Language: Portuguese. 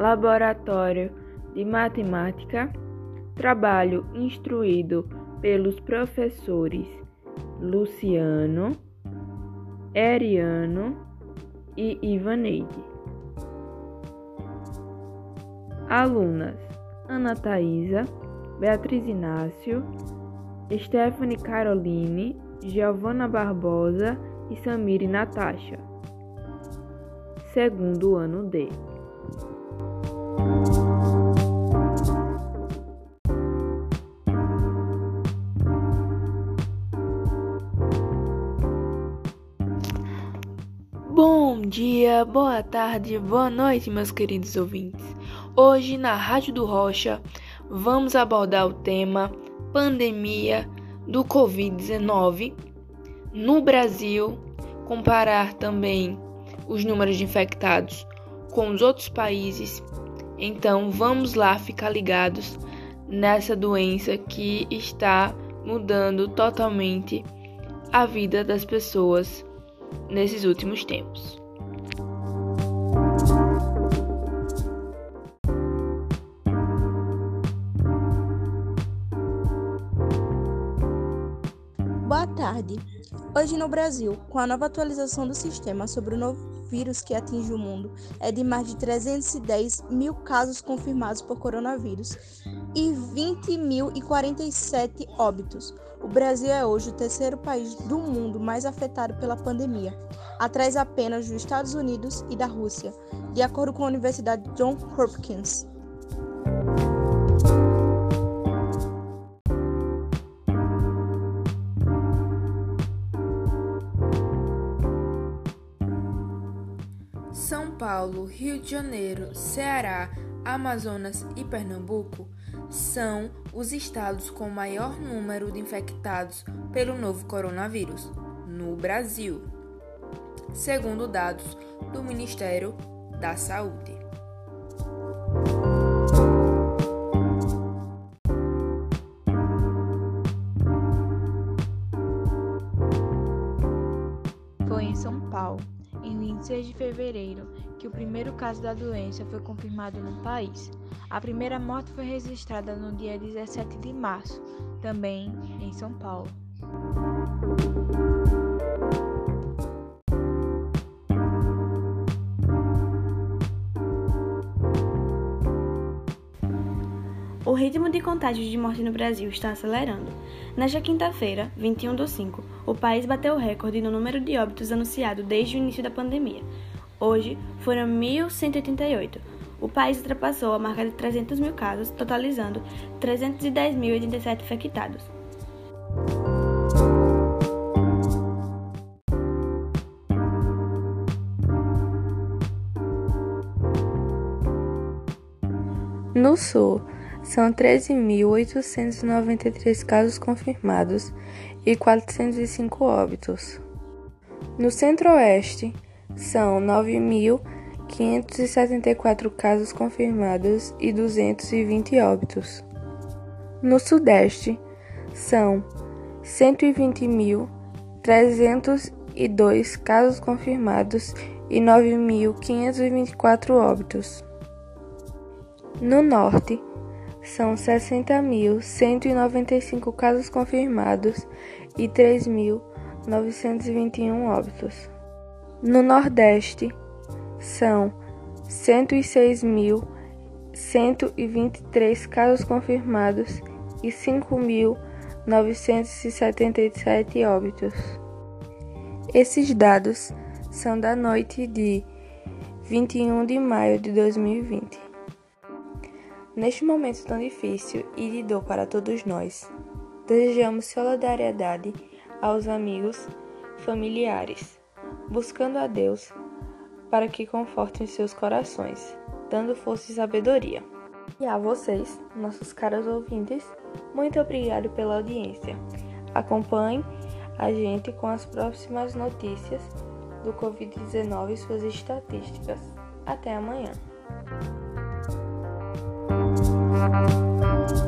Laboratório de Matemática, trabalho instruído pelos professores Luciano, Eriano e Ivaneide. Alunas Ana Thaisa, Beatriz Inácio, Stephanie Caroline, Giovana Barbosa e Samire Natasha. Segundo ano D. Bom dia, boa tarde, boa noite, meus queridos ouvintes. Hoje, na Rádio do Rocha, vamos abordar o tema pandemia do Covid-19 no Brasil, comparar também os números de infectados com os outros países. Então, vamos lá ficar ligados nessa doença que está mudando totalmente a vida das pessoas nesses últimos tempos. Boa tarde. Hoje no Brasil, com a nova atualização do sistema sobre o novo vírus que atinge o mundo, é de mais de 310 mil casos confirmados por coronavírus e 20.047 óbitos. O Brasil é hoje o terceiro país do mundo mais afetado pela pandemia, atrás apenas dos Estados Unidos e da Rússia, de acordo com a Universidade John Hopkins. São Paulo, Rio de Janeiro, Ceará, Amazonas e Pernambuco são os estados com maior número de infectados pelo novo coronavírus no Brasil, segundo dados do Ministério da Saúde. Foi em São Paulo, 26 de fevereiro, que o primeiro caso da doença foi confirmado no país. A primeira morte foi registrada no dia 17 de março, também em São Paulo. Ritmo de contágios de morte no Brasil está acelerando. Nesta quinta-feira, 21 de 5, o país bateu o recorde no número de óbitos anunciado desde o início da pandemia. Hoje, foram 1.188. O país ultrapassou a marca de 300 mil casos, totalizando 310.087 infectados. No Sul, são 13.893 casos confirmados e 405 óbitos. No Centro-Oeste, são 9.574 casos confirmados e 220 óbitos. No Sudeste, são 120.302 casos confirmados e 9.524 óbitos. No Norte, são 60.195 casos confirmados e 3.921 óbitos. No Nordeste, são 106.123 casos confirmados e 5.977 óbitos. Esses dados são da noite de 21 de maio de 2020. Neste momento tão difícil e de dor para todos nós, desejamos solidariedade aos amigos, familiares, buscando a Deus para que confortem seus corações, dando força e sabedoria. E a vocês, nossos caros ouvintes, muito obrigado pela audiência. Acompanhe a gente com as próximas notícias do Covid-19 e suas estatísticas. Até amanhã. Thank you.